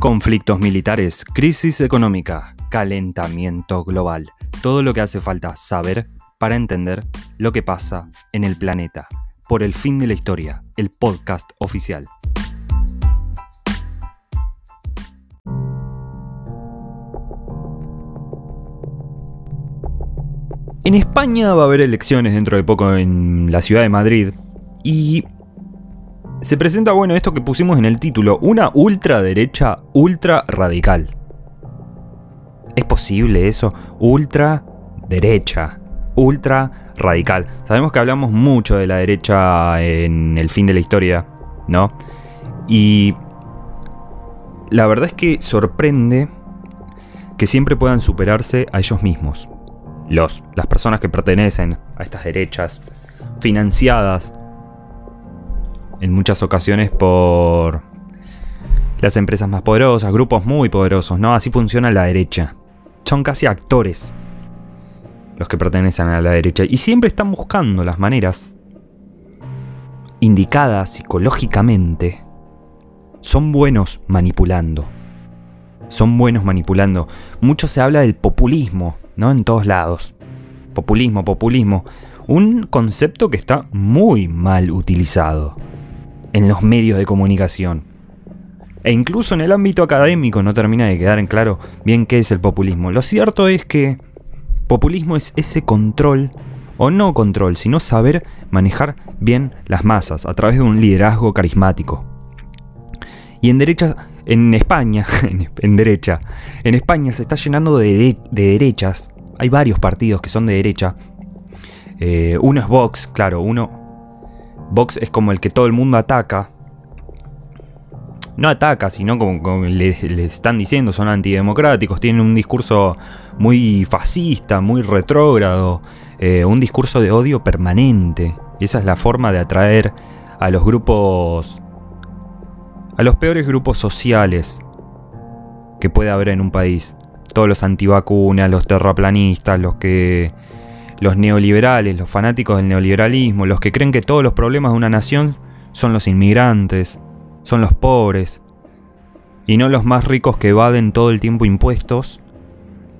Conflictos militares, crisis económica, calentamiento global. Todo lo que hace falta saber para entender lo que pasa en el planeta. Por el fin de la historia, el podcast oficial. En España va a haber elecciones dentro de poco en la ciudad de Madrid y se presenta, bueno, esto que pusimos en el título, una ultraderecha ultra radical. ¿Es posible eso? Ultra derecha, ultra radical. Sabemos que hablamos mucho de la derecha en el fin de la historia, ¿no? Y la verdad es que sorprende que siempre puedan superarse a ellos mismos. Los, las personas que pertenecen a estas derechas, financiadas en muchas ocasiones por las empresas más poderosas, grupos muy poderosos, ¿no? Así funciona la derecha. Son casi actores los que pertenecen a la derecha y siempre están buscando las maneras indicadas psicológicamente. Son buenos manipulando. Son buenos manipulando. Mucho se habla del populismo, ¿no? En todos lados. Populismo, populismo. Un concepto que está muy mal utilizado en los medios de comunicación. E incluso en el ámbito académico no termina de quedar en claro bien qué es el populismo. Lo cierto es que populismo es ese control, o no control, sino saber manejar bien las masas a través de un liderazgo carismático. Y en derecha, en España, en, derecha, en España se está llenando de, derechas. Hay varios partidos que son de derecha. Eh, uno es Vox, claro, uno Vox es como el que todo el mundo ataca. No ataca, sino como, le, están diciendo, son antidemocráticos, tienen un discurso muy fascista, muy retrógrado, eh, un discurso de odio permanente. Y esa es la forma de atraer a los grupos, a los peores grupos sociales que puede haber en un país. Todos los antivacunas, los terraplanistas, los que los neoliberales, los fanáticos del neoliberalismo, los que creen que todos los problemas de una nación son los inmigrantes, son los pobres, y no los más ricos que evaden todo el tiempo impuestos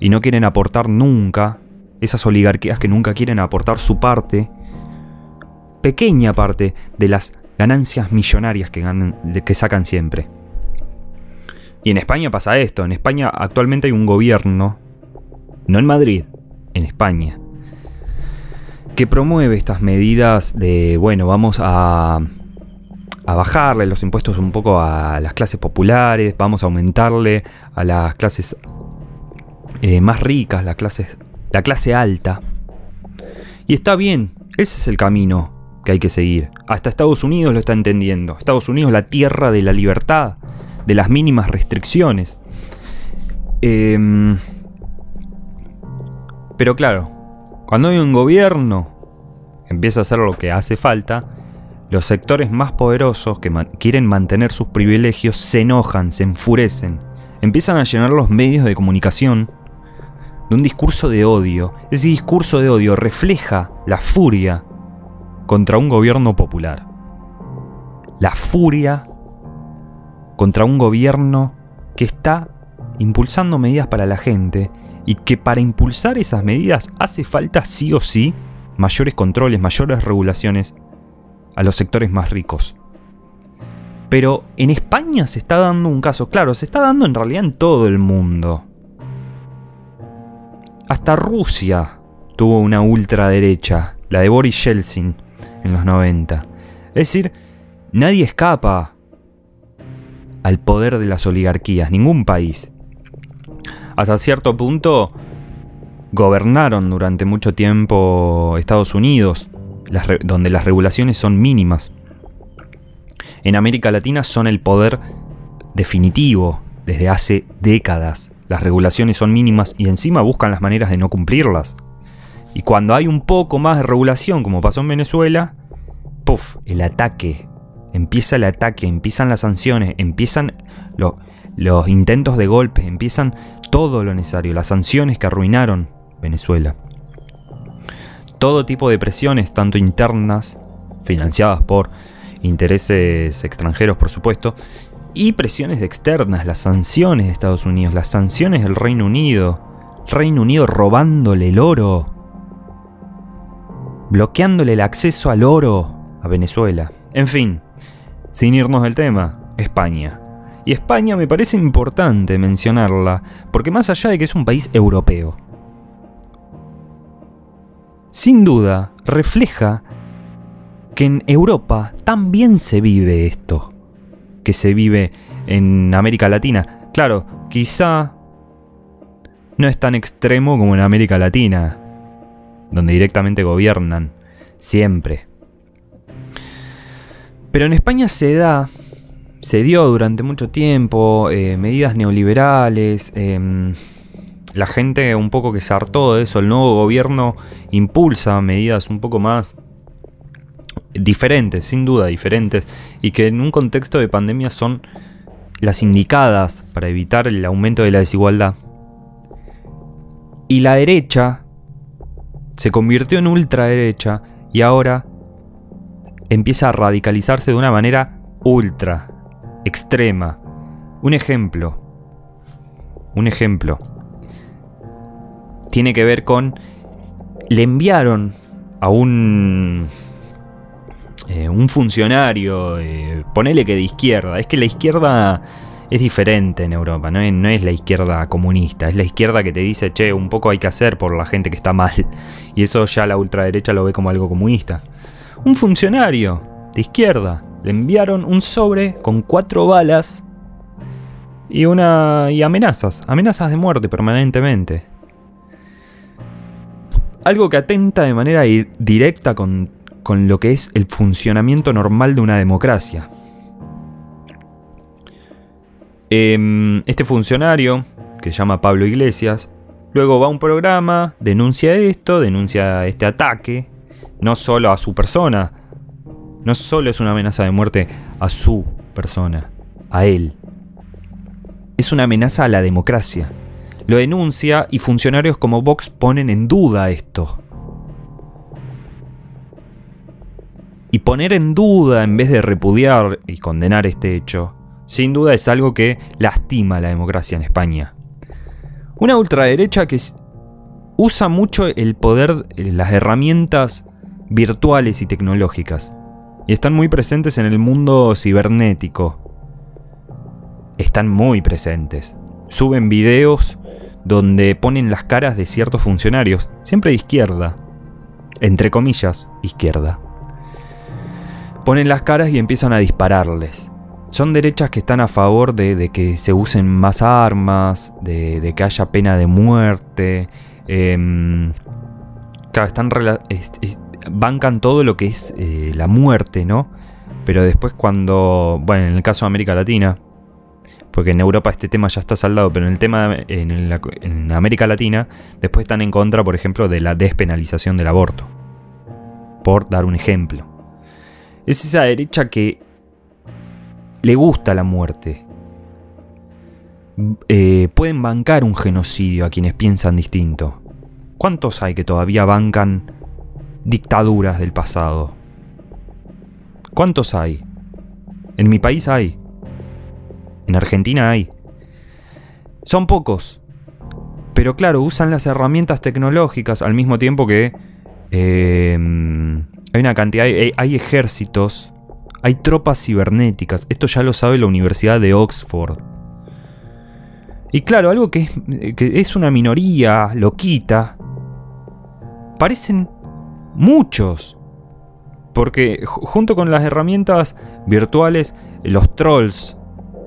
y no quieren aportar nunca, esas oligarquías que nunca quieren aportar su parte, pequeña parte de las ganancias millonarias que, que sacan siempre. Y en España pasa esto, en España actualmente hay un gobierno, no en Madrid, en España, que promueve estas medidas de, bueno, vamos a, bajarle los impuestos un poco a las clases populares, vamos a aumentarle a las clases eh, más ricas, la clase, la clase alta. Y está bien, ese es el camino que hay que seguir. Hasta Estados Unidos lo está entendiendo. Estados Unidos, la tierra de la libertad, de las mínimas restricciones. Em, pero claro, cuando hay un gobierno empieza a hacer lo que hace falta, los sectores más poderosos que quieren mantener sus privilegios se enojan, se enfurecen, empiezan a llenar los medios de comunicación de un discurso de odio. Ese discurso de odio refleja la furia contra un gobierno popular. La furia contra un gobierno que está impulsando medidas para la gente y que para impulsar esas medidas hace falta sí o sí mayores controles, mayores regulaciones a los sectores más ricos. Pero en España se está dando un caso, claro, se está dando en realidad en todo el mundo. Hasta Rusia tuvo una ultraderecha, la de Boris Yeltsin, en los 90. Es decir, nadie escapa al poder de las oligarquías, ningún país hasta cierto punto gobernaron durante mucho tiempo Estados Unidos, donde las regulaciones son mínimas. En América Latina son el poder definitivo desde hace décadas. Las regulaciones son mínimas y encima buscan las maneras de no cumplirlas. Y cuando hay un poco más de regulación, como pasó en Venezuela, puff, el ataque. Empieza el ataque, empiezan las sanciones, empiezan los intentos de golpe, empiezan todo lo necesario, las sanciones que arruinaron Venezuela. Todo tipo de presiones, tanto internas, financiadas por intereses extranjeros, por supuesto, Y presiones externas, las sanciones de Estados Unidos, las sanciones del Reino Unido, Reino Unido robándole el oro, bloqueándole el acceso al oro a Venezuela. En fin, sin irnos del tema, España. Y España me parece importante mencionarla, porque más allá de que es un país europeo, sin duda refleja que en Europa también se vive esto, que se vive en América Latina. Claro, quizá no es tan extremo como en América Latina, donde directamente gobiernan, siempre. Pero en España se da, se dio durante mucho tiempo eh, medidas neoliberales, em, la gente un poco que se hartó de eso, el nuevo gobierno impulsa medidas un poco más diferentes, sin duda diferentes, y que en un contexto de pandemia son las indicadas para evitar el aumento de la desigualdad. Y la derecha se convirtió en ultraderecha y ahora empieza a radicalizarse de una manera ultra, extrema. Un ejemplo. Un ejemplo. Tiene que ver con... Le enviaron a un... Eh, un funcionario, eh, ponele que de izquierda. Es que la izquierda es diferente en Europa, ¿no? no es la izquierda comunista, es la izquierda que te dice, che, un poco hay que hacer por la gente que está mal. Y eso ya la ultraderecha lo ve como algo comunista un funcionario de izquierda. Le enviaron un sobre con cuatro balas y una y amenazas, amenazas de muerte permanentemente. Algo que atenta de manera directa con, con lo que es el funcionamiento normal de una democracia. Em, este funcionario, que se llama Pablo Iglesias, luego va a un programa, denuncia esto, denuncia este ataque, no solo a su persona, no solo es una amenaza de muerte a su persona, a él. Es una amenaza a la democracia. Lo denuncia y funcionarios como Vox ponen en duda esto. Y poner en duda en vez de repudiar y condenar este hecho, sin duda es algo que lastima la democracia en España. Una ultraderecha que usa mucho el poder, las herramientas virtuales y tecnológicas, y están muy presentes en el mundo cibernético. Están muy presentes. Suben videos donde ponen las caras de ciertos funcionarios, siempre de izquierda, entre comillas, izquierda. Ponen las caras y empiezan a dispararles. Son derechas que están a favor de, que se usen más armas, de, que haya pena de muerte. Em, claro, están bancan todo lo que es eh, la muerte, ¿no? Pero después cuando, bueno, en el caso de América Latina, porque en Europa este tema ya está saldado, pero en el tema en, América Latina, después están en contra, por ejemplo, de la despenalización del aborto. Por dar un ejemplo. Es esa derecha que le gusta la muerte. Eh, pueden bancar un genocidio a quienes piensan distinto. ¿Cuántos hay que todavía bancan dictaduras del pasado. ¿Cuántos hay? En mi país hay. En Argentina hay. Son pocos. Pero claro, usan las herramientas tecnológicas al mismo tiempo que em, hay una cantidad, hay, ejércitos, hay tropas cibernéticas. Esto ya lo sabe la Universidad de Oxford. Y claro, algo que es, que es una minoría, lo quita. Parecen Muchos. Porque junto con las herramientas virtuales, los trolls,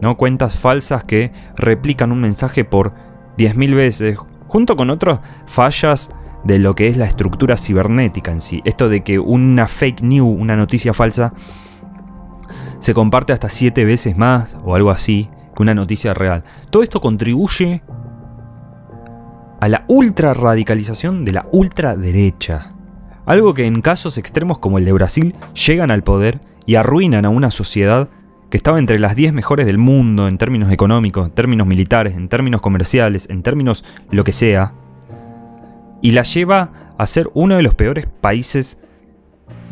¿no? Cuentas falsas que replican un mensaje por 10.000 veces, junto con otras fallas de lo que es la estructura cibernética en sí. Esto de que una fake news, una noticia falsa, se comparte hasta 7 veces más o algo así que una noticia real. Todo esto contribuye a la ultra radicalización de la ultraderecha. Algo que en casos extremos como el de Brasil llegan al poder y arruinan a una sociedad que estaba entre las 10 mejores del mundo en términos económicos, en términos militares, en términos comerciales, en términos lo que sea, y la lleva a ser uno de los peores países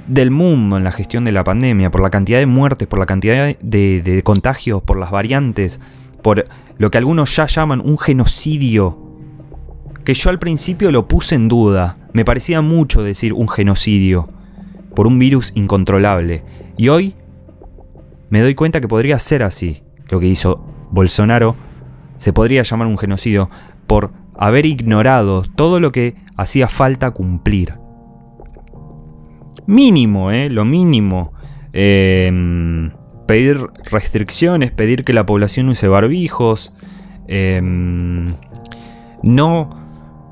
del mundo en la gestión de la pandemia, por la cantidad de muertes, por la cantidad de, contagios, por las variantes, por lo que algunos ya llaman un genocidio, que yo al principio lo puse en duda, me parecía mucho decir un genocidio, por un virus incontrolable, y hoy me doy cuenta que podría ser así, lo que hizo Bolsonaro, se podría llamar un genocidio, por haber ignorado todo lo que hacía falta cumplir mínimo, ¿eh? lo mínimo. Em, pedir restricciones, pedir que la población use barbijos, em, no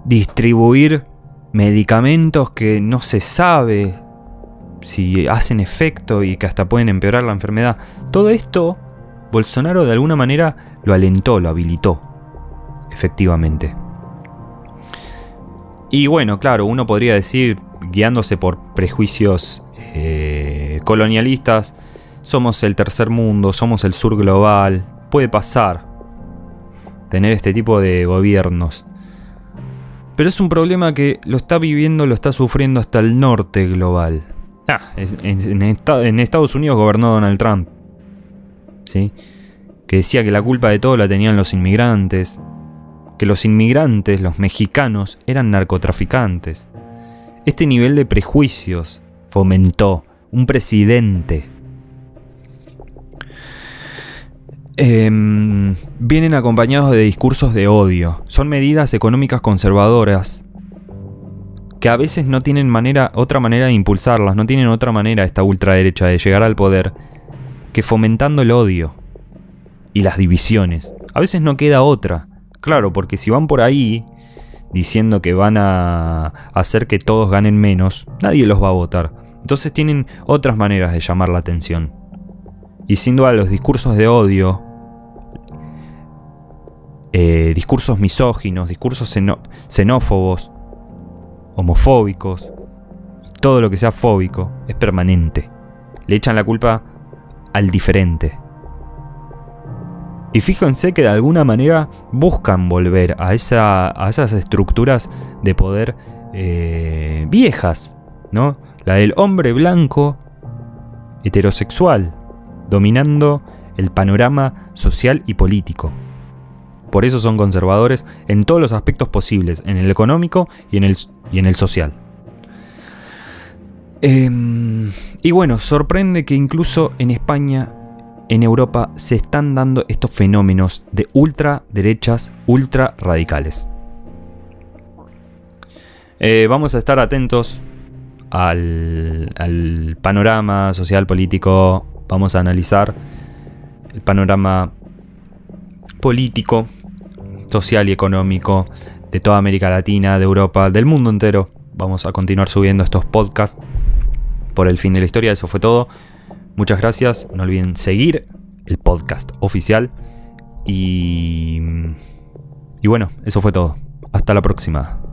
distribuir medicamentos que no se sabe si hacen efecto y que hasta pueden empeorar la enfermedad. Todo esto, Bolsonaro de alguna manera lo alentó, lo habilitó, efectivamente. Y bueno, claro, uno podría decir, guiándose por prejuicios eh, colonialistas, somos el tercer mundo, somos el sur global, puede pasar tener este tipo de gobiernos. Pero es un problema que lo está viviendo, lo está sufriendo hasta el norte global. Ah, en, en Estados Unidos gobernó Donald Trump. ¿Sí? Que decía que la culpa de todo la tenían los inmigrantes, que los inmigrantes, los mexicanos, eran narcotraficantes. Este nivel de prejuicios fomentó un presidente. Em, vienen acompañados de discursos de odio. Son medidas económicas conservadoras que a veces no tienen manera, otra manera de impulsarlas, no tienen otra manera esta ultraderecha de llegar al poder que fomentando el odio y las divisiones. A veces no queda otra. Claro, porque si van por ahí diciendo que van a hacer que todos ganen menos, nadie los va a votar. Entonces tienen otras maneras de llamar la atención. Y sin duda los discursos de odio, eh, discursos misóginos, discursos xenófobos, homofóbicos, todo lo que sea fóbico es permanente. Le echan la culpa al diferente. Y fíjense que de alguna manera buscan volver a, esa, a esas estructuras de poder eh, viejas, ¿no? La del hombre blanco heterosexual, dominando el panorama social y político. Por eso son conservadores en todos los aspectos posibles, en el económico y en el, y en el social. Em, y bueno, sorprende que incluso en España en Europa se están dando estos fenómenos de ultraderechas, ultra radicales. Eh, vamos a estar atentos al, al panorama social político. Vamos a analizar el panorama político, social y económico de toda América Latina, de Europa, del mundo entero. Vamos a continuar subiendo estos podcasts por el fin de la historia. Eso fue todo. Muchas gracias. No olviden seguir el podcast oficial. Y, y bueno, eso fue todo. Hasta la próxima.